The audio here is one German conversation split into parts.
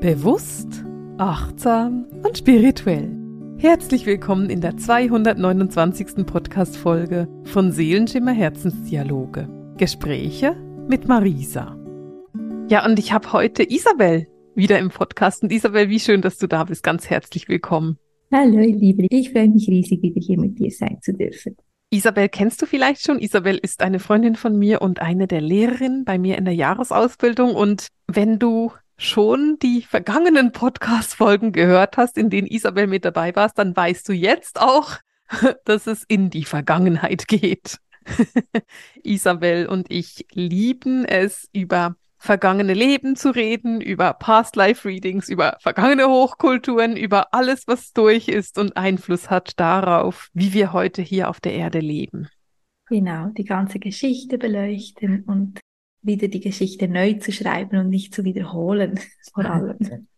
Bewusst, achtsam und spirituell. Herzlich willkommen in der 229. Podcast-Folge von Seelenschimmer Herzensdialoge. Gespräche mit Marisa. Ja, und ich habe heute Isabel wieder im Podcast. Und Isabel, wie schön, dass du da bist. Ganz herzlich willkommen. Hallo, Liebe. Ich freue mich riesig, wieder hier mit dir sein zu dürfen. Isabel kennst du vielleicht schon. Isabel ist eine Freundin von mir und eine der Lehrerinnen bei mir in der Jahresausbildung. Und wenn du schon die vergangenen Podcast-Folgen gehört hast, in denen Isabel mit dabei warst, dann weißt du jetzt auch, dass es in die Vergangenheit geht. Isabel und ich lieben es, über vergangene Leben zu reden, über Past Life Readings, über vergangene Hochkulturen, über alles, was durch ist und Einfluss hat darauf, wie wir heute hier auf der Erde leben. Genau, die ganze Geschichte beleuchten und wieder die Geschichte neu zu schreiben und nicht zu wiederholen, vor allem.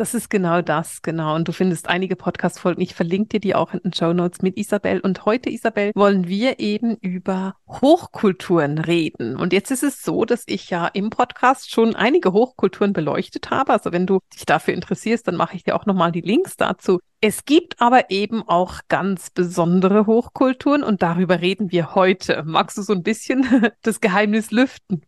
Das ist genau das, genau. Und du findest einige Podcast-Folgen. Ich verlinke dir die auch in den Show Notes mit Isabel. Und heute, Isabel, wollen wir eben über Hochkulturen reden. Und jetzt ist es so, dass ich ja im Podcast schon einige Hochkulturen beleuchtet habe. Also wenn du dich dafür interessierst, dann mache ich dir auch nochmal die Links dazu. Es gibt aber eben auch ganz besondere Hochkulturen und darüber reden wir heute. Magst du so ein bisschen das Geheimnis lüften?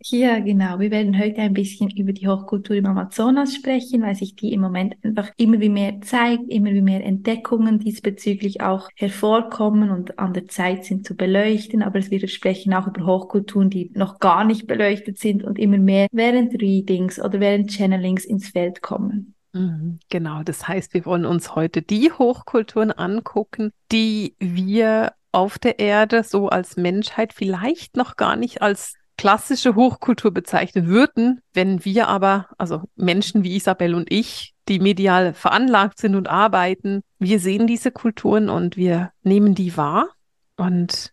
Ja, genau. Wir werden heute ein bisschen über die Hochkultur im Amazonas sprechen, weil sich die im Moment einfach immer wie mehr zeigt, immer wie mehr Entdeckungen diesbezüglich auch hervorkommen und an der Zeit sind zu beleuchten. Aber wir sprechen auch über Hochkulturen, die noch gar nicht beleuchtet sind und immer mehr während Readings oder während Channelings ins Feld kommen. Mhm, genau, das heißt, wir wollen uns heute die Hochkulturen angucken, die wir auf der Erde so als Menschheit vielleicht noch gar nicht als klassische Hochkultur bezeichnen würden, wenn wir aber, also Menschen wie Isabel und ich, die medial veranlagt sind und arbeiten, wir sehen diese Kulturen und wir nehmen die wahr und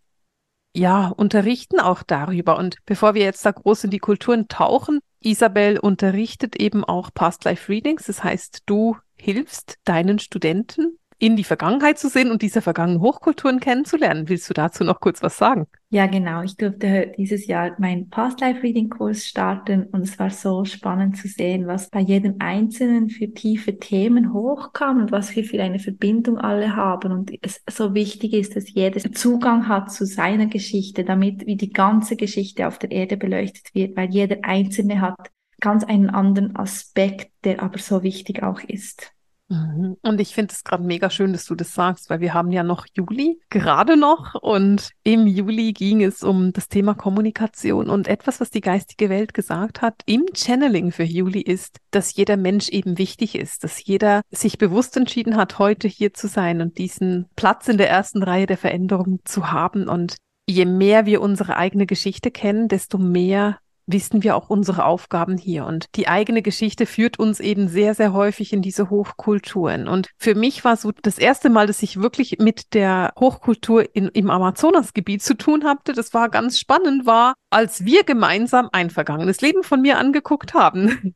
ja, unterrichten auch darüber. Und bevor wir jetzt da groß in die Kulturen tauchen, Isabel unterrichtet eben auch Past Life Readings. Das heißt, du hilfst deinen Studenten in die Vergangenheit zu sehen und diese vergangenen Hochkulturen kennenzulernen. Willst du dazu noch kurz was sagen? Ja, genau. Ich durfte dieses Jahr meinen Past Life Reading Kurs starten und es war so spannend zu sehen, was bei jedem Einzelnen für tiefe Themen hochkam und was wir für eine Verbindung alle haben. Und es so wichtig ist, dass jeder Zugang hat zu seiner Geschichte, damit wie die ganze Geschichte auf der Erde beleuchtet wird, weil jeder Einzelne hat ganz einen anderen Aspekt, der aber so wichtig auch ist. Mhm. Und ich finde es gerade mega schön, dass du das sagst, weil wir haben ja noch Juli, gerade noch. Und im Juli ging es um das Thema Kommunikation. Und etwas, was die geistige Welt gesagt hat im Channeling für Juli ist, dass jeder Mensch eben wichtig ist, dass jeder sich bewusst entschieden hat, heute hier zu sein und diesen Platz in der ersten Reihe der Veränderung zu haben. Und je mehr wir unsere eigene Geschichte kennen, desto mehr wissen wir auch unsere Aufgaben hier. Und die eigene Geschichte führt uns eben sehr, sehr häufig in diese Hochkulturen. Und für mich war so das erste Mal, dass ich wirklich mit der Hochkultur in, im Amazonasgebiet zu tun hatte. Das war ganz spannend, war, als wir gemeinsam ein vergangenes Leben von mir angeguckt haben.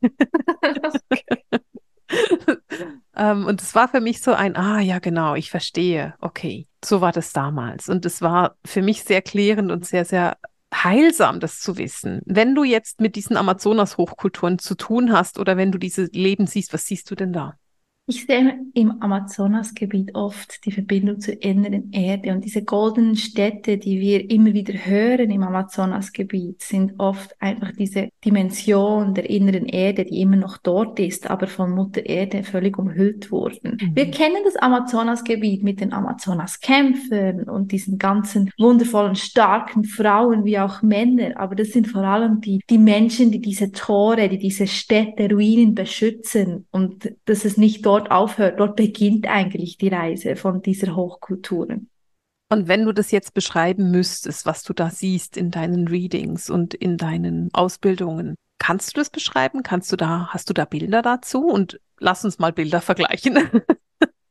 ähm, und es war für mich so ein, ah ja, genau, ich verstehe. Okay, so war das damals. Und es war für mich sehr klärend und sehr, sehr heilsam, das zu wissen. Wenn du jetzt mit diesen Amazonas-Hochkulturen zu tun hast oder wenn du diese Leben siehst, was siehst du denn da? Ich sehe im Amazonasgebiet oft die Verbindung zur inneren Erde und diese goldenen Städte, die wir immer wieder hören im Amazonasgebiet, sind oft einfach diese Dimension der inneren Erde, die immer noch dort ist, aber von Mutter Erde völlig umhüllt wurden. Mhm. Wir kennen das Amazonasgebiet mit den Amazonaskämpfern und diesen ganzen wundervollen, starken Frauen wie auch Männer, aber das sind vor allem die, die Menschen, die diese Tore, die diese Städte, Ruinen beschützen und dass es nicht dort dort aufhört, dort beginnt eigentlich die Reise von dieser Hochkulturen. Und wenn du das jetzt beschreiben müsstest, was du da siehst in deinen Readings und in deinen Ausbildungen, kannst du das beschreiben? Kannst du da, hast du da Bilder dazu? Und lass uns mal Bilder vergleichen.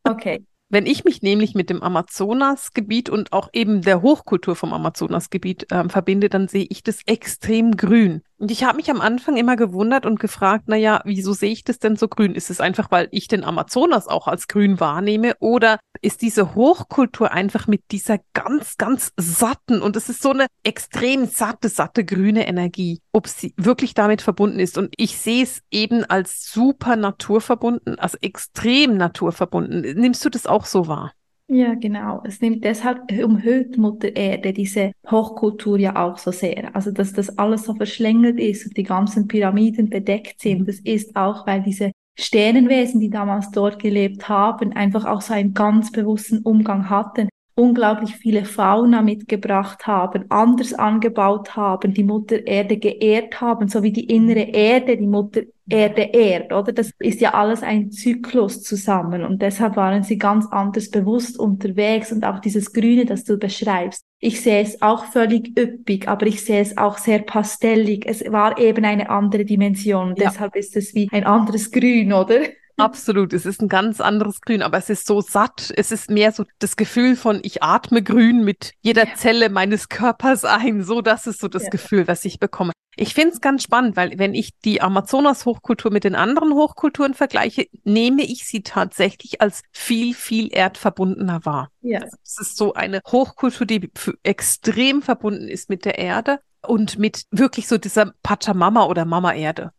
Okay. Wenn ich mich nämlich mit dem Amazonasgebiet und auch eben der Hochkultur vom Amazonasgebiet äh, verbinde, dann sehe ich das extrem grün. Und ich habe mich am Anfang immer gewundert und gefragt, na ja, wieso sehe ich das denn so grün? Ist es einfach, weil ich den Amazonas auch als grün wahrnehme oder ist diese Hochkultur einfach mit dieser ganz, ganz satten und es ist so eine extrem satte, satte grüne Energie, ob sie wirklich damit verbunden ist. Und ich sehe es eben als super naturverbunden, also extrem naturverbunden. Nimmst du das auch so wahr? Ja, genau. Es nimmt deshalb umhüllt Mutter Erde diese Hochkultur ja auch so sehr. Also, dass das alles so verschlängelt ist und die ganzen Pyramiden bedeckt sind, mhm. das ist auch, weil diese Sternenwesen, die damals dort gelebt haben, einfach auch so einen ganz bewussten Umgang hatten, unglaublich viele Fauna mitgebracht haben, anders angebaut haben, die Mutter Erde geehrt haben, so wie die innere Erde die Mutter Erde ehrt, oder? Das ist ja alles ein Zyklus zusammen und deshalb waren sie ganz anders bewusst unterwegs und auch dieses Grüne, das du beschreibst. Ich sehe es auch völlig üppig, aber ich sehe es auch sehr pastellig. Es war eben eine andere Dimension. Ja. Deshalb ist es wie ein anderes Grün, oder? Absolut, es ist ein ganz anderes Grün, aber es ist so satt. Es ist mehr so das Gefühl von, ich atme grün mit jeder. Zelle meines Körpers ein. So, das ist so das ja. Gefühl, was ich bekomme. Ich finde es ganz spannend, weil wenn ich die Amazonas-Hochkultur mit den anderen Hochkulturen vergleiche, nehme ich sie tatsächlich als viel, viel erdverbundener wahr. Ja. Also es ist so eine Hochkultur, die extrem verbunden ist mit der Erde und mit wirklich so dieser Pachamama oder Mama Erde.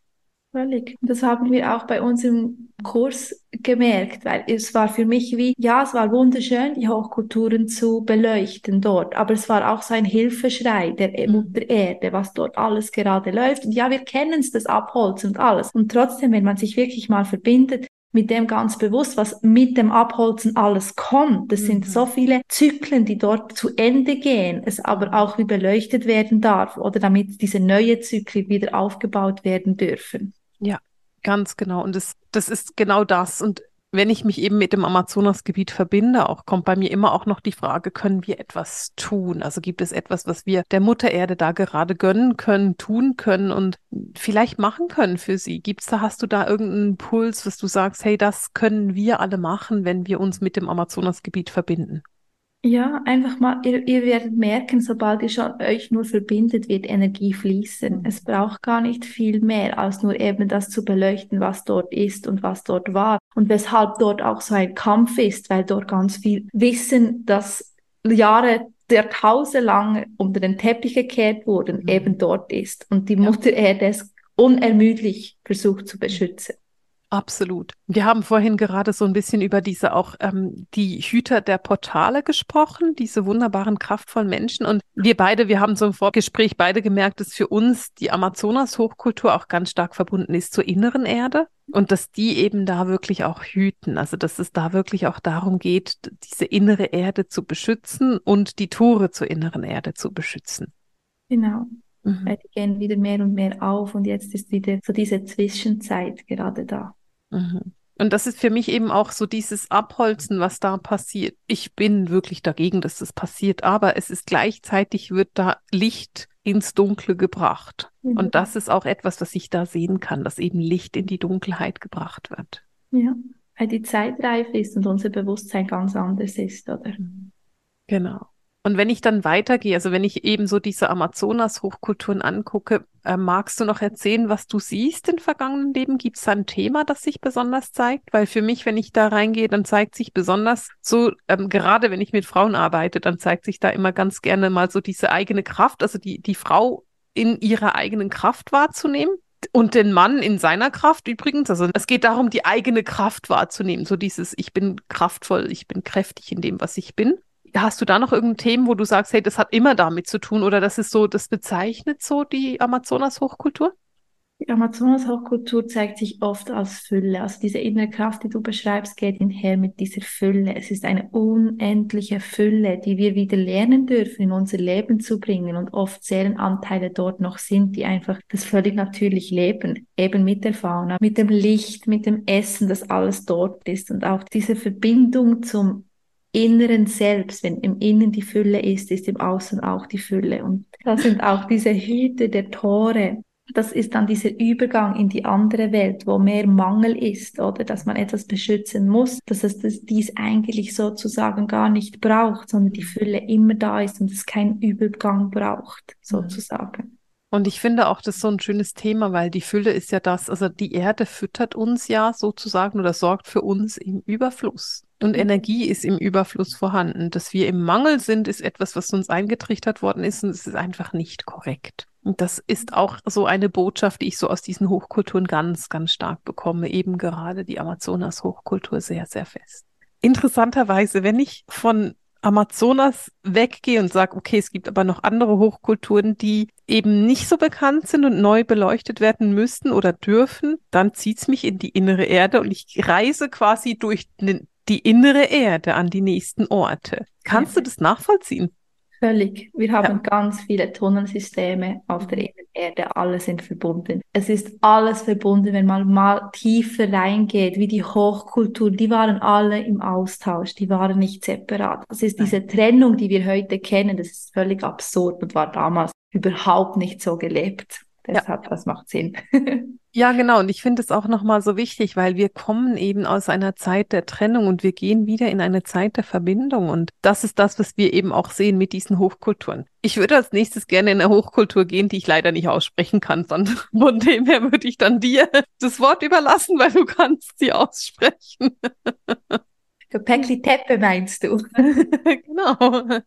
Völlig. Das haben wir auch bei uns im Kurs gemerkt, weil es war für mich wie, ja, es war wunderschön, die Hochkulturen zu beleuchten dort, aber es war auch so ein Hilfeschrei der mhm. Mutter Erde, was dort alles gerade läuft. Und ja, wir kennen es, das Abholzen und alles. Und trotzdem, wenn man sich wirklich mal verbindet, mit dem ganz bewusst, was mit dem Abholzen alles kommt. Das mhm. sind so viele Zyklen, die dort zu Ende gehen, es aber auch wie beleuchtet werden darf oder damit diese neue Zyklen wieder aufgebaut werden dürfen. Ja, ganz genau. Und das, das ist genau das. Und wenn ich mich eben mit dem Amazonasgebiet verbinde, auch kommt bei mir immer auch noch die Frage, können wir etwas tun? Also gibt es etwas, was wir der Mutter Erde da gerade gönnen können, tun können und vielleicht machen können für sie? Gibt's da, hast du da irgendeinen Puls, was du sagst, hey, das können wir alle machen, wenn wir uns mit dem Amazonasgebiet verbinden? Ja, einfach mal, ihr, ihr werdet merken, sobald ihr schon euch nur verbindet, wird Energie fließen. Mhm. Es braucht gar nicht viel mehr, als nur eben das zu beleuchten, was dort ist und was dort war und weshalb dort auch so ein Kampf ist, weil dort ganz viel Wissen, das Jahre Jahrtausende lang unter den Teppich gekehrt wurden, mhm. eben dort ist und die Mutter Erde es unermüdlich versucht zu beschützen. Absolut. Wir haben vorhin gerade so ein bisschen über diese auch ähm, die Hüter der Portale gesprochen, diese wunderbaren, kraftvollen Menschen. Und wir beide, wir haben so im Vorgespräch beide gemerkt, dass für uns die Amazonas-Hochkultur auch ganz stark verbunden ist zur inneren Erde und dass die eben da wirklich auch hüten. Also dass es da wirklich auch darum geht, diese innere Erde zu beschützen und die Tore zur inneren Erde zu beschützen. Genau. Mhm. Die gehen wieder mehr und mehr auf und jetzt ist wieder so diese Zwischenzeit gerade da. Mhm. Und das ist für mich eben auch so dieses Abholzen, was da passiert. Ich bin wirklich dagegen, dass das passiert, aber es ist gleichzeitig wird da Licht ins Dunkle gebracht. Mhm. Und das ist auch etwas, was ich da sehen kann, dass eben Licht in die Dunkelheit gebracht wird. Ja, weil die Zeit reif ist und unser Bewusstsein ganz anders ist, oder? Genau. Und wenn ich dann weitergehe, also wenn ich eben so diese Amazonas-Hochkulturen angucke, äh, magst du noch erzählen, was du siehst in vergangenen Leben? Gibt es ein Thema, das sich besonders zeigt? Weil für mich, wenn ich da reingehe, dann zeigt sich besonders so, ähm, gerade wenn ich mit Frauen arbeite, dann zeigt sich da immer ganz gerne mal so diese eigene Kraft, also die, die Frau in ihrer eigenen Kraft wahrzunehmen. Und den Mann in seiner Kraft übrigens. Also es geht darum, die eigene Kraft wahrzunehmen. So dieses, ich bin kraftvoll, ich bin kräftig in dem, was ich bin. Hast du da noch irgendein Thema, wo du sagst, hey, das hat immer damit zu tun oder das ist so, das bezeichnet so die Amazonas-Hochkultur? Die Amazonas-Hochkultur zeigt sich oft als Fülle. Also diese innere Kraft, die du beschreibst, geht einher mit dieser Fülle. Es ist eine unendliche Fülle, die wir wieder lernen dürfen, in unser Leben zu bringen. Und oft Seelenanteile dort noch sind, die einfach das völlig natürlich leben. Eben mit der Fauna, mit dem Licht, mit dem Essen, das alles dort ist. Und auch diese Verbindung zum inneren Selbst, wenn im Innen die Fülle ist, ist im Außen auch die Fülle. Und das sind auch diese Hüte der Tore. Das ist dann dieser Übergang in die andere Welt, wo mehr Mangel ist oder dass man etwas beschützen muss, dass es das, dies eigentlich sozusagen gar nicht braucht, sondern die Fülle immer da ist und es keinen Übergang braucht, sozusagen. Und ich finde auch, das ist so ein schönes Thema, weil die Fülle ist ja das, also die Erde füttert uns ja sozusagen oder sorgt für uns im Überfluss. Und mhm. Energie ist im Überfluss vorhanden. Dass wir im Mangel sind, ist etwas, was uns eingetrichtert worden ist und es ist einfach nicht korrekt. Und das ist auch so eine Botschaft, die ich so aus diesen Hochkulturen ganz, ganz stark bekomme. Eben gerade die Amazonas-Hochkultur sehr, sehr fest. Interessanterweise, wenn ich von Amazonas weggehe und sage, okay, es gibt aber noch andere Hochkulturen, die eben nicht so bekannt sind und neu beleuchtet werden müssten oder dürfen, dann zieht's mich in die innere Erde und ich reise quasi durch die innere Erde an die nächsten Orte. Kannst du das nachvollziehen? Völlig. Wir haben ja. ganz viele Tunnelsysteme auf der Erde, alle sind verbunden. Es ist alles verbunden, wenn man mal tiefer reingeht, wie die Hochkultur, die waren alle im Austausch, die waren nicht separat. Das ist diese Trennung, die wir heute kennen, das ist völlig absurd und war damals überhaupt nicht so gelebt. Deshalb, ja. das macht Sinn. Ja, genau. Und ich finde es auch nochmal so wichtig, weil wir kommen eben aus einer Zeit der Trennung und wir gehen wieder in eine Zeit der Verbindung. Und das ist das, was wir eben auch sehen mit diesen Hochkulturen. Ich würde als nächstes gerne in eine Hochkultur gehen, die ich leider nicht aussprechen kann, sondern von dem her würde ich dann dir das Wort überlassen, weil du kannst sie aussprechen. Gepäckli Teppe meinst du? genau.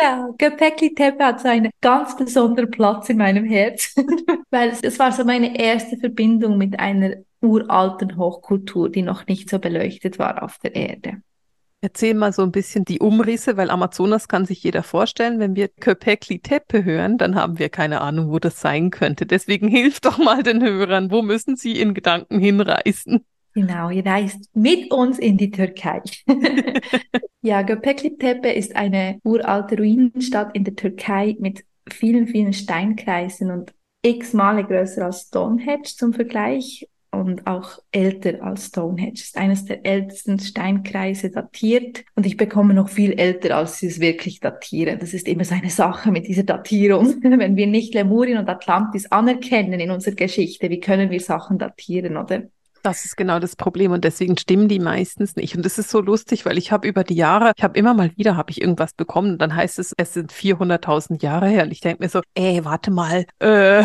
Ja, Göbekli Tepe hat so einen ganz besonderen Platz in meinem Herz, weil es, es war so meine erste Verbindung mit einer uralten Hochkultur, die noch nicht so beleuchtet war auf der Erde. Erzähl mal so ein bisschen die Umrisse, weil Amazonas kann sich jeder vorstellen. Wenn wir Köpekli Tepe hören, dann haben wir keine Ahnung, wo das sein könnte. Deswegen hilf doch mal den Hörern. Wo müssen sie in Gedanken hinreisen? Genau, ihr reist mit uns in die Türkei. ja, Göbekli Tepe ist eine uralte Ruinenstadt in der Türkei mit vielen, vielen Steinkreisen und x Male größer als Stonehenge zum Vergleich und auch älter als Stonehenge. Ist eines der ältesten Steinkreise datiert und ich bekomme noch viel älter, als sie es wirklich datieren. Das ist immer so eine Sache mit dieser Datierung. Wenn wir nicht Lemurien und Atlantis anerkennen in unserer Geschichte, wie können wir Sachen datieren, oder? Das ist genau das Problem und deswegen stimmen die meistens nicht. Und das ist so lustig, weil ich habe über die Jahre, ich habe immer mal wieder, habe ich irgendwas bekommen und dann heißt es, es sind 400.000 Jahre her. Und ich denke mir so, ey, warte mal. Äh.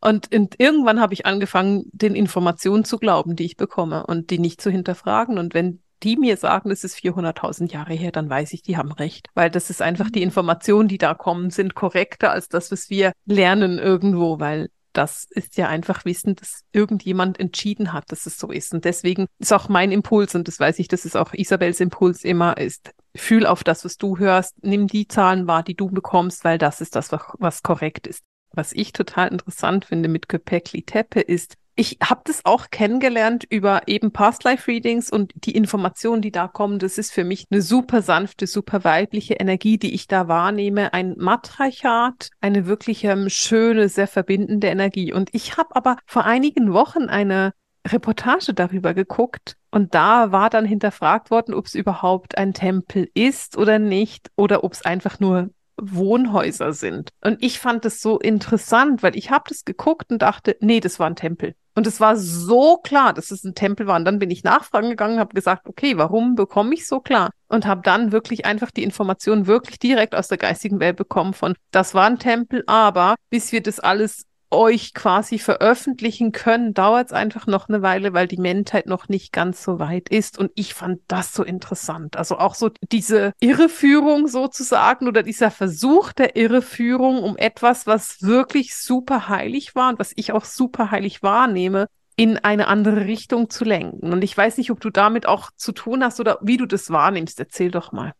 Und, und irgendwann habe ich angefangen, den Informationen zu glauben, die ich bekomme und die nicht zu hinterfragen. Und wenn die mir sagen, es ist 400.000 Jahre her, dann weiß ich, die haben recht. Weil das ist einfach die mhm. Informationen, die da kommen, sind korrekter als das, was wir lernen irgendwo, weil das ist ja einfach Wissen, dass irgendjemand entschieden hat, dass es so ist. Und deswegen ist auch mein Impuls, und das weiß ich, dass es auch Isabels Impuls immer ist, fühl auf das, was du hörst, nimm die Zahlen wahr, die du bekommst, weil das ist das, was, korrekt ist. Was ich total interessant finde mit Köpekli Tepe ist, ich habe das auch kennengelernt über eben Past Life Readings und die Informationen, die da kommen. Das ist für mich eine super sanfte, super weibliche Energie, die ich da wahrnehme. Ein Matriarchat, eine wirklich ähm, schöne, sehr verbindende Energie. Und ich habe aber vor einigen Wochen eine Reportage darüber geguckt und da war dann hinterfragt worden, ob es überhaupt ein Tempel ist oder nicht oder ob es einfach nur Wohnhäuser sind. Und ich fand das so interessant, weil ich habe das geguckt und dachte, nee, das war ein Tempel. Und es war so klar, dass es ein Tempel war. Und dann bin ich nachfragen gegangen, habe gesagt, okay, warum bekomme ich so klar? Und habe dann wirklich einfach die Informationen wirklich direkt aus der geistigen Welt bekommen von, das war ein Tempel, aber bis wir das alles euch quasi veröffentlichen können, dauert es einfach noch eine Weile, weil die Menschheit noch nicht ganz so weit ist. Und ich fand das so interessant. Also auch so diese Irreführung sozusagen oder dieser Versuch der Irreführung um etwas, was wirklich super heilig war und was ich auch super heilig wahrnehme, in eine andere Richtung zu lenken. Und ich weiß nicht, ob du damit auch zu tun hast oder wie du das wahrnimmst. Erzähl doch mal.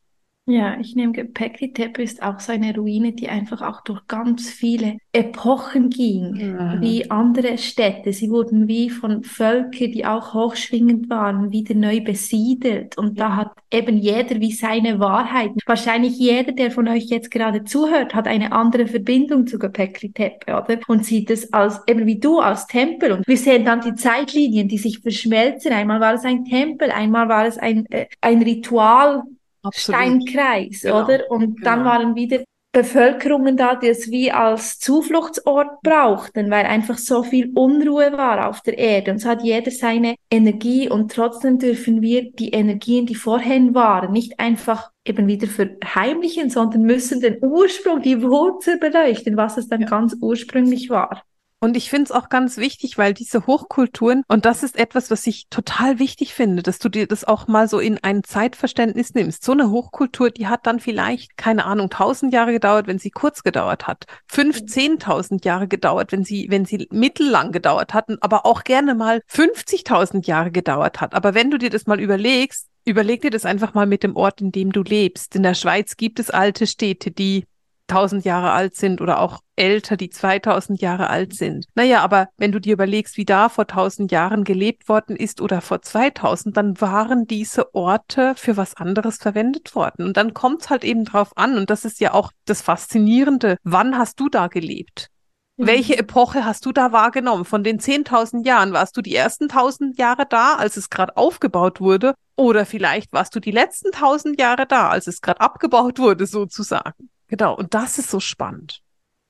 Ja, ich nehme Göbekli Tepe ist auch so eine Ruine, die einfach auch durch ganz viele Epochen ging, mhm. wie andere Städte. Sie wurden wie von Völkern, die auch hochschwingend waren, wieder neu besiedelt. Und da hat eben jeder wie seine Wahrheit. Wahrscheinlich jeder, der von euch jetzt gerade zuhört, hat eine andere Verbindung zu Göbekli Tepe, oder? Und sieht es als, eben wie du, als Tempel. Und wir sehen dann die Zeitlinien, die sich verschmelzen. Einmal war es ein Tempel, einmal war es ein, äh, ein Ritual, Absolut. Steinkreis, genau. oder? Und genau. dann waren wieder Bevölkerungen da, die es wie als Zufluchtsort brauchten, weil einfach so viel Unruhe war auf der Erde. Und so hat jeder seine Energie und trotzdem dürfen wir die Energien, die vorhin waren, nicht einfach eben wieder verheimlichen, sondern müssen den Ursprung, die Wurzel beleuchten, was es dann ganz ursprünglich war. Und ich finde es auch ganz wichtig, weil diese Hochkulturen, und das ist etwas, was ich total wichtig finde, dass du dir das auch mal so in ein Zeitverständnis nimmst. So eine Hochkultur, die hat dann vielleicht, keine Ahnung, tausend Jahre gedauert, wenn sie kurz gedauert hat. Fünf, mhm. zehntausend Jahre gedauert, wenn sie, wenn sie mittellang gedauert hatten, aber auch gerne mal 50.000 Jahre gedauert hat. Aber wenn du dir das mal überlegst, überleg dir das einfach mal mit dem Ort, in dem du lebst. In der Schweiz gibt es alte Städte, die 1000 Jahre alt sind oder auch älter, die 2000 Jahre alt sind. Naja, aber wenn du dir überlegst, wie da vor 1000 Jahren gelebt worden ist oder vor 2000, dann waren diese Orte für was anderes verwendet worden. Und dann kommt es halt eben drauf an. Und das ist ja auch das Faszinierende. Wann hast du da gelebt? Mhm. Welche Epoche hast du da wahrgenommen? Von den 10.000 Jahren warst du die ersten 1000 Jahre da, als es gerade aufgebaut wurde? Oder vielleicht warst du die letzten 1000 Jahre da, als es gerade abgebaut wurde, sozusagen? Genau, und das ist so spannend.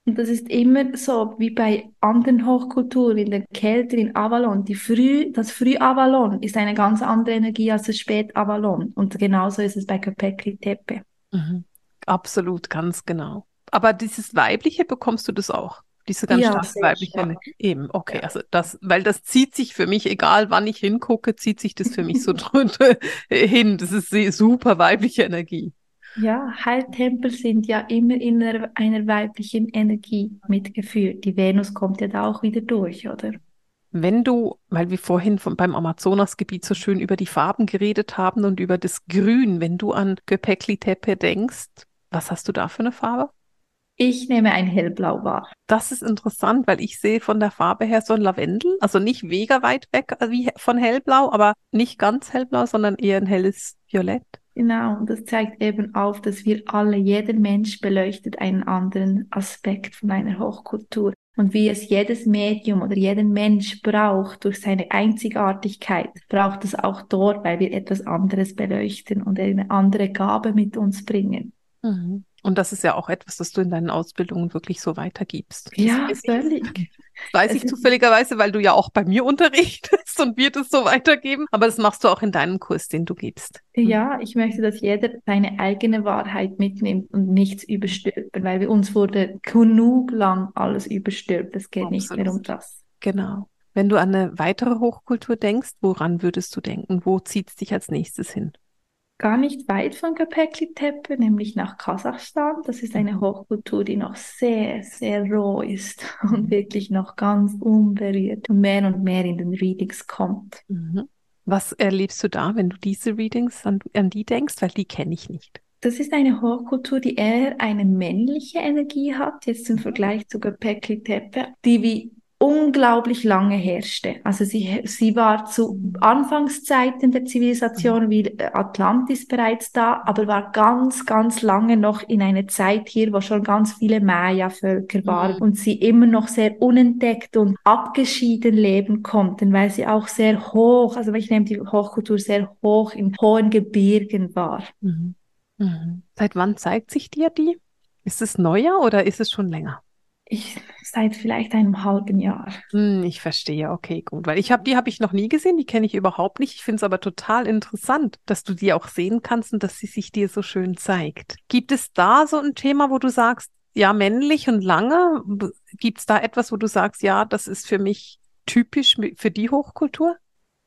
Und das ist immer so wie bei anderen Hochkulturen, in der Kälte, in Avalon. Die Früh, das Früh-Avalon ist eine ganz andere Energie als das Spät-Avalon. Und genauso ist es bei Köpekli Tepe. Mhm. Absolut, ganz genau. Aber dieses Weibliche bekommst du das auch? Diese ganz ja, starke weibliche Energie. Eben, okay. Ja. Also das, weil das zieht sich für mich, egal wann ich hingucke, zieht sich das für mich so drunter hin. Das ist super weibliche Energie. Ja, Heiltempel sind ja immer in einer, einer weiblichen Energie mitgeführt. Die Venus kommt ja da auch wieder durch, oder? Wenn du, weil wir vorhin von, beim Amazonasgebiet so schön über die Farben geredet haben und über das Grün, wenn du an Göpekli Tepe denkst, was hast du da für eine Farbe? Ich nehme ein Hellblau wahr. Das ist interessant, weil ich sehe von der Farbe her so ein Lavendel, also nicht mega weit weg wie von Hellblau, aber nicht ganz Hellblau, sondern eher ein helles Violett. Genau, und das zeigt eben auf, dass wir alle, jeder Mensch beleuchtet einen anderen Aspekt von einer Hochkultur. Und wie es jedes Medium oder jeder Mensch braucht durch seine Einzigartigkeit, braucht es auch dort, weil wir etwas anderes beleuchten und eine andere Gabe mit uns bringen. Mhm. Und das ist ja auch etwas, das du in deinen Ausbildungen wirklich so weitergibst. Ja, völlig. Weiß ich zufälligerweise, weil du ja auch bei mir unterrichtest und wir das so weitergeben. Aber das machst du auch in deinem Kurs, den du gibst. Hm. Ja, ich möchte, dass jeder seine eigene Wahrheit mitnimmt und nichts überstülpen, weil bei uns wurde genug lang alles überstülpt. Es geht Absolut. nicht mehr um das. Genau. Wenn du an eine weitere Hochkultur denkst, woran würdest du denken? Wo zieht es dich als nächstes hin? Gar nicht weit von Göbekli Tepe, nämlich nach Kasachstan. Das ist eine Hochkultur, die noch sehr, sehr roh ist und wirklich noch ganz unberührt und mehr und mehr in den Readings kommt. Mhm. Was erlebst du da, wenn du diese Readings an, an die denkst? Weil die kenne ich nicht. Das ist eine Hochkultur, die eher eine männliche Energie hat, jetzt im Vergleich zu Göbekli Tepe, die wie unglaublich lange herrschte. Also sie, sie war zu Anfangszeiten der Zivilisation wie Atlantis bereits da, aber war ganz, ganz lange noch in einer Zeit hier, wo schon ganz viele Maya-Völker waren mhm. und sie immer noch sehr unentdeckt und abgeschieden leben konnten, weil sie auch sehr hoch, also ich nehme die Hochkultur sehr hoch in hohen Gebirgen war. Mhm. Mhm. Seit wann zeigt sich dir die? Ist es neuer oder ist es schon länger? Ich seit vielleicht einem halben Jahr. Hm, ich verstehe, okay, gut. Weil ich habe die habe ich noch nie gesehen, die kenne ich überhaupt nicht. Ich finde es aber total interessant, dass du die auch sehen kannst und dass sie sich dir so schön zeigt. Gibt es da so ein Thema, wo du sagst, ja, männlich und lange? Gibt es da etwas, wo du sagst, ja, das ist für mich typisch für die Hochkultur?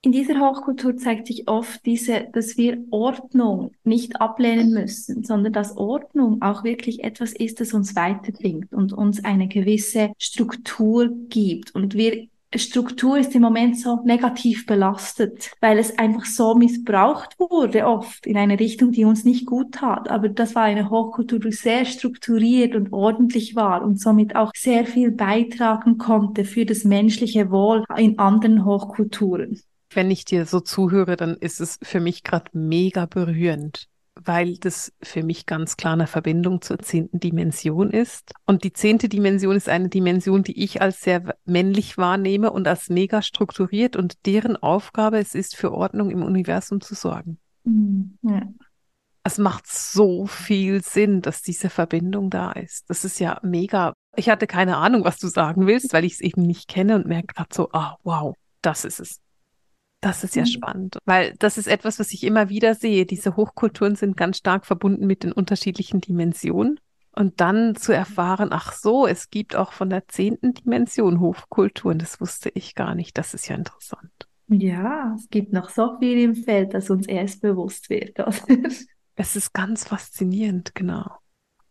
In dieser Hochkultur zeigt sich oft diese, dass wir Ordnung nicht ablehnen müssen, sondern dass Ordnung auch wirklich etwas ist, das uns weiterbringt und uns eine gewisse Struktur gibt. Und wir Struktur ist im Moment so negativ belastet, weil es einfach so missbraucht wurde, oft in eine Richtung, die uns nicht gut tat. Aber das war eine Hochkultur, die sehr strukturiert und ordentlich war und somit auch sehr viel beitragen konnte für das menschliche Wohl in anderen Hochkulturen. Wenn ich dir so zuhöre, dann ist es für mich gerade mega berührend, weil das für mich ganz klar eine Verbindung zur zehnten Dimension ist. Und die zehnte Dimension ist eine Dimension, die ich als sehr männlich wahrnehme und als mega strukturiert und deren Aufgabe es ist, für Ordnung im Universum zu sorgen. Mhm. Ja. Es macht so viel Sinn, dass diese Verbindung da ist. Das ist ja mega. Ich hatte keine Ahnung, was du sagen willst, weil ich es eben nicht kenne und merke gerade so, ah, wow, das ist es. Das ist ja mhm. spannend, weil das ist etwas, was ich immer wieder sehe. Diese Hochkulturen sind ganz stark verbunden mit den unterschiedlichen Dimensionen. Und dann zu erfahren, ach so, es gibt auch von der zehnten Dimension Hochkulturen, das wusste ich gar nicht. Das ist ja interessant. Ja, es gibt noch so viel im Feld, das uns erst bewusst wird. es ist ganz faszinierend, genau.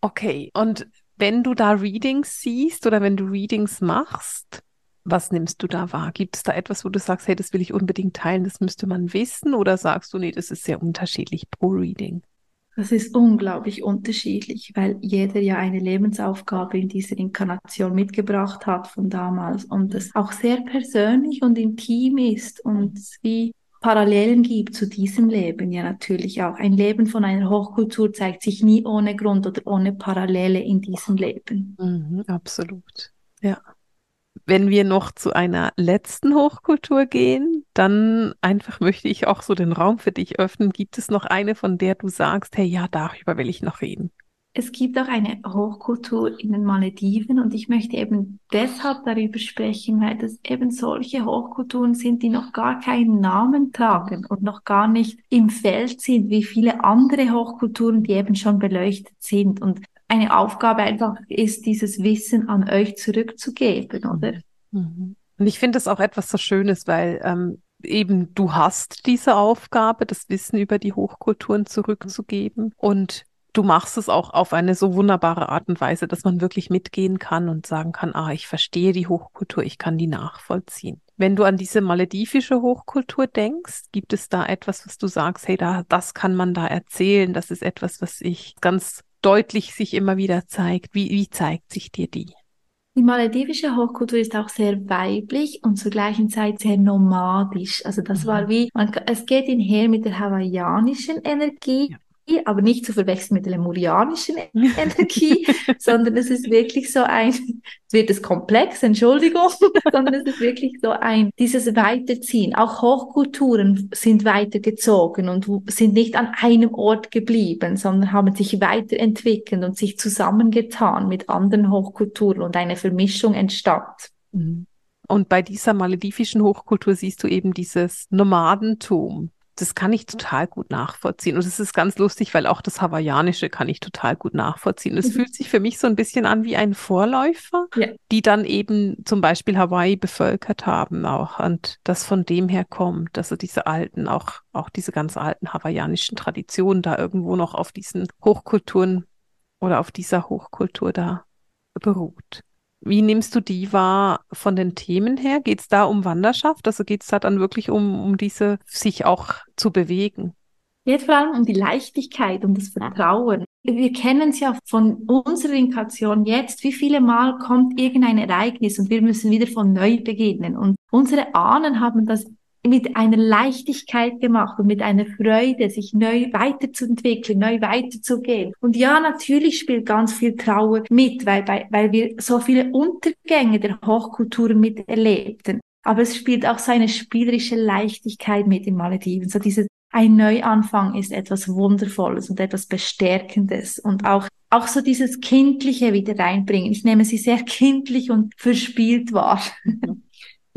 Okay, und wenn du da Readings siehst oder wenn du Readings machst, was nimmst du da wahr? Gibt es da etwas, wo du sagst, hey, das will ich unbedingt teilen, das müsste man wissen? Oder sagst du, nee, das ist sehr unterschiedlich pro Reading? Das ist unglaublich unterschiedlich, weil jeder ja eine Lebensaufgabe in dieser Inkarnation mitgebracht hat von damals und es auch sehr persönlich und intim ist und wie Parallelen gibt zu diesem Leben ja natürlich auch. Ein Leben von einer Hochkultur zeigt sich nie ohne Grund oder ohne Parallele in diesem Leben. Mhm, absolut. Ja. Wenn wir noch zu einer letzten Hochkultur gehen, dann einfach möchte ich auch so den Raum für dich öffnen. Gibt es noch eine, von der du sagst, hey, ja, darüber will ich noch reden? Es gibt auch eine Hochkultur in den Malediven und ich möchte eben deshalb darüber sprechen, weil das eben solche Hochkulturen sind, die noch gar keinen Namen tragen und noch gar nicht im Feld sind, wie viele andere Hochkulturen, die eben schon beleuchtet sind. Und eine Aufgabe einfach ist, dieses Wissen an euch zurückzugeben, oder? Mhm. Und ich finde das auch etwas so Schönes, weil ähm, eben du hast diese Aufgabe, das Wissen über die Hochkulturen zurückzugeben und du machst es auch auf eine so wunderbare Art und Weise, dass man wirklich mitgehen kann und sagen kann, ah, ich verstehe die Hochkultur, ich kann die nachvollziehen. Wenn du an diese maledivische Hochkultur denkst, gibt es da etwas, was du sagst, hey, da, das kann man da erzählen, das ist etwas, was ich ganz deutlich sich immer wieder zeigt. Wie, wie zeigt sich dir die? Die maledivische Hochkultur ist auch sehr weiblich und zur gleichen Zeit sehr nomadisch. Also das mhm. war wie, man, es geht einher mit der hawaiianischen Energie. Ja aber nicht zu verwechseln mit der lemurianischen Energie, sondern es ist wirklich so ein, es wird es komplex, Entschuldigung, sondern es ist wirklich so ein, dieses Weiterziehen. Auch Hochkulturen sind weitergezogen und sind nicht an einem Ort geblieben, sondern haben sich weiterentwickelt und sich zusammengetan mit anderen Hochkulturen und eine Vermischung entstand. Mhm. Und bei dieser maledivischen Hochkultur siehst du eben dieses Nomadentum das kann ich total gut nachvollziehen. Und es ist ganz lustig, weil auch das Hawaiianische kann ich total gut nachvollziehen. Es mhm. fühlt sich für mich so ein bisschen an wie ein Vorläufer, ja. die dann eben zum Beispiel Hawaii bevölkert haben auch und das von dem her kommt. Also diese alten, auch, auch diese ganz alten hawaiianischen Traditionen da irgendwo noch auf diesen Hochkulturen oder auf dieser Hochkultur da beruht. Wie nimmst du die wahr von den Themen her? Geht es da um Wanderschaft? Also geht es da dann wirklich um, um diese, sich auch zu bewegen? Geht vor allem um die Leichtigkeit, um das Vertrauen. Wir kennen es ja von unserer Inkarnation jetzt. Wie viele Mal kommt irgendein Ereignis und wir müssen wieder von neu beginnen? Und unsere Ahnen haben das mit einer Leichtigkeit gemacht und mit einer Freude, sich neu weiterzuentwickeln, neu weiterzugehen. Und ja, natürlich spielt ganz viel Trauer mit, weil, weil wir so viele Untergänge der Hochkulturen miterlebten. Aber es spielt auch so eine spielerische Leichtigkeit mit in Malediven. So dieses ein Neuanfang ist etwas Wundervolles und etwas Bestärkendes und auch auch so dieses Kindliche wieder reinbringen. Ich nehme sie sehr kindlich und verspielt wahr.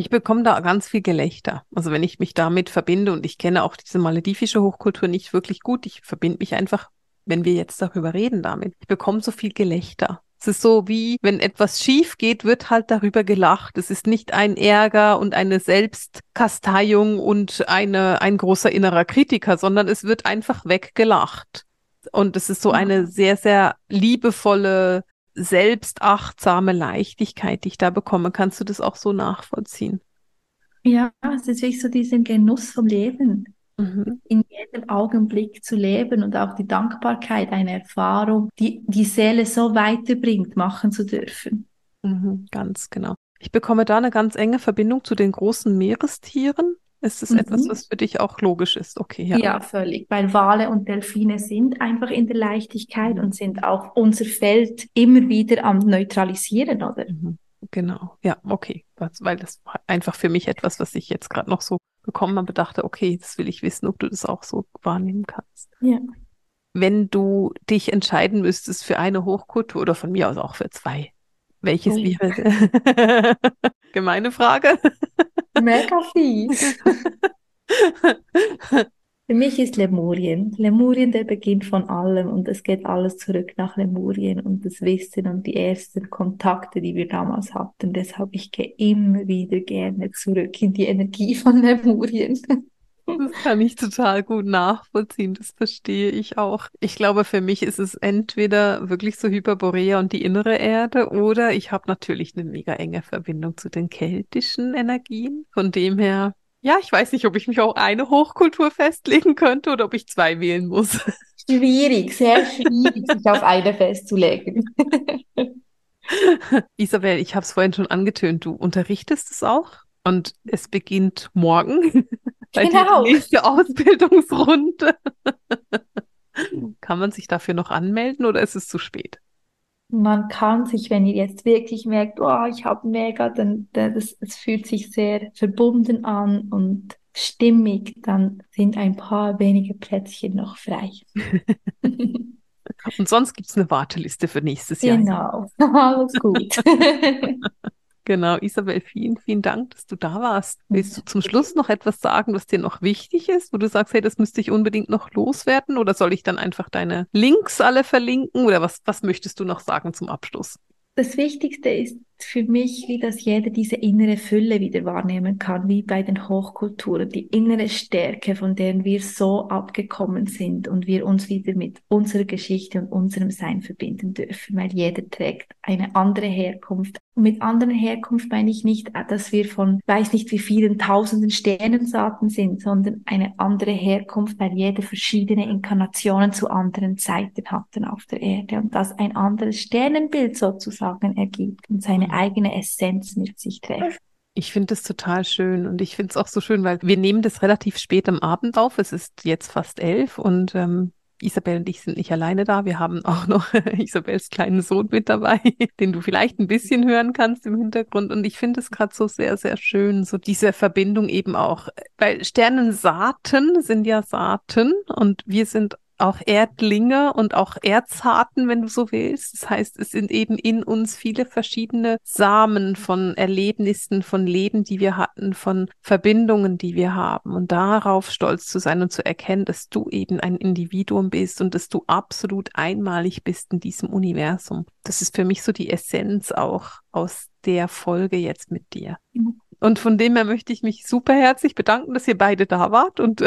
Ich bekomme da ganz viel Gelächter. Also wenn ich mich damit verbinde und ich kenne auch diese maledivische Hochkultur nicht wirklich gut, ich verbinde mich einfach, wenn wir jetzt darüber reden damit. Ich bekomme so viel Gelächter. Es ist so wie, wenn etwas schief geht, wird halt darüber gelacht. Es ist nicht ein Ärger und eine Selbstkasteiung und eine, ein großer innerer Kritiker, sondern es wird einfach weggelacht. Und es ist so eine sehr, sehr liebevolle selbstachtsame Leichtigkeit, die ich da bekomme. Kannst du das auch so nachvollziehen? Ja, es ist wirklich so diesen Genuss vom Leben. Mhm. In jedem Augenblick zu leben und auch die Dankbarkeit, eine Erfahrung, die die Seele so weiterbringt, machen zu dürfen. Mhm, ganz genau. Ich bekomme da eine ganz enge Verbindung zu den großen Meerestieren. Ist es mhm. etwas, was für dich auch logisch ist? Okay, ja. Ja, völlig. Weil Wale und Delfine sind einfach in der Leichtigkeit und sind auch unser Feld immer wieder am Neutralisieren, oder? Mhm. Genau, ja, okay. weil das war einfach für mich etwas, was ich jetzt gerade noch so bekommen habe, dachte, okay, das will ich wissen, ob du das auch so wahrnehmen kannst. Ja. wenn du dich entscheiden müsstest für eine Hochkultur oder von mir aus auch für zwei, welches oh. wäre? Gemeine Frage. Mega fies. Für mich ist Lemurien. Lemurien der Beginn von allem und es geht alles zurück nach Lemurien und das Wissen und die ersten Kontakte, die wir damals hatten. Deshalb ich gehe immer wieder gerne zurück in die Energie von Lemurien. Das kann ich total gut nachvollziehen, das verstehe ich auch. Ich glaube, für mich ist es entweder wirklich so Hyperborea und die innere Erde oder ich habe natürlich eine mega enge Verbindung zu den keltischen Energien. Von dem her ja, ich weiß nicht, ob ich mich auf eine Hochkultur festlegen könnte oder ob ich zwei wählen muss. Schwierig, sehr schwierig, sich auf eine festzulegen. Isabel, ich habe es vorhin schon angetönt, du unterrichtest es auch und es beginnt morgen. Genau. Die nächste Ausbildungsrunde. Kann man sich dafür noch anmelden oder ist es zu spät? man kann sich, wenn ihr jetzt wirklich merkt, oh, ich habe mega, dann, dann das, es fühlt sich sehr verbunden an und stimmig, dann sind ein paar wenige Plätzchen noch frei. und sonst gibt es eine Warteliste für nächstes Jahr. Genau, alles gut. Genau, Isabel, vielen, vielen Dank, dass du da warst. Willst du zum Schluss noch etwas sagen, was dir noch wichtig ist, wo du sagst, hey, das müsste ich unbedingt noch loswerden? Oder soll ich dann einfach deine Links alle verlinken? Oder was, was möchtest du noch sagen zum Abschluss? Das Wichtigste ist für mich, wie dass jeder diese innere Fülle wieder wahrnehmen kann, wie bei den Hochkulturen, die innere Stärke, von deren wir so abgekommen sind und wir uns wieder mit unserer Geschichte und unserem Sein verbinden dürfen, weil jeder trägt eine andere Herkunft. Und mit anderen Herkunft meine ich nicht, dass wir von weiß nicht wie vielen tausenden Sternensaaten sind, sondern eine andere Herkunft, weil jeder verschiedene Inkarnationen zu anderen Zeiten hatten auf der Erde und das ein anderes Sternenbild sozusagen ergibt und seine eigene Essenz mit sich trägt. Ich finde es total schön und ich finde es auch so schön, weil wir nehmen das relativ spät am Abend auf. Es ist jetzt fast elf und ähm, Isabel und ich sind nicht alleine da. Wir haben auch noch Isabels kleinen Sohn mit dabei, den du vielleicht ein bisschen hören kannst im Hintergrund. Und ich finde es gerade so sehr, sehr schön, so diese Verbindung eben auch, weil Sternensaaten sind ja Saaten und wir sind auch Erdlinge und auch Erzharten, wenn du so willst. Das heißt, es sind eben in uns viele verschiedene Samen von Erlebnissen, von Leben, die wir hatten, von Verbindungen, die wir haben. Und darauf stolz zu sein und zu erkennen, dass du eben ein Individuum bist und dass du absolut einmalig bist in diesem Universum. Das ist für mich so die Essenz auch aus der Folge jetzt mit dir. Mhm. Und von dem her möchte ich mich super herzlich bedanken, dass ihr beide da wart und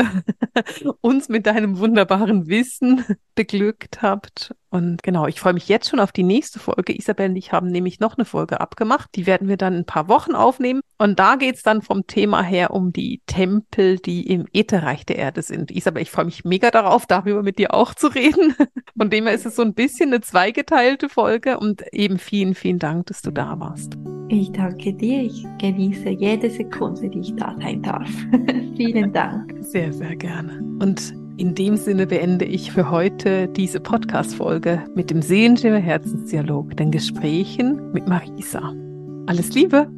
uns mit deinem wunderbaren Wissen beglückt habt. Und genau, ich freue mich jetzt schon auf die nächste Folge. Isabel und ich haben nämlich noch eine Folge abgemacht. Die werden wir dann ein paar Wochen aufnehmen. Und da geht es dann vom Thema her um die Tempel, die im Ätherreich der Erde sind. Isabel, ich freue mich mega darauf, darüber mit dir auch zu reden. Von dem her ist es so ein bisschen eine zweigeteilte Folge. Und eben vielen, vielen Dank, dass du da warst. Ich danke dir. Ich genieße jede Sekunde, die ich da sein darf. Vielen Dank. Sehr, sehr gerne. Und in dem Sinne beende ich für heute diese Podcast-Folge mit dem Seelenschimmer Herzensdialog, den Gesprächen mit Marisa. Alles Liebe!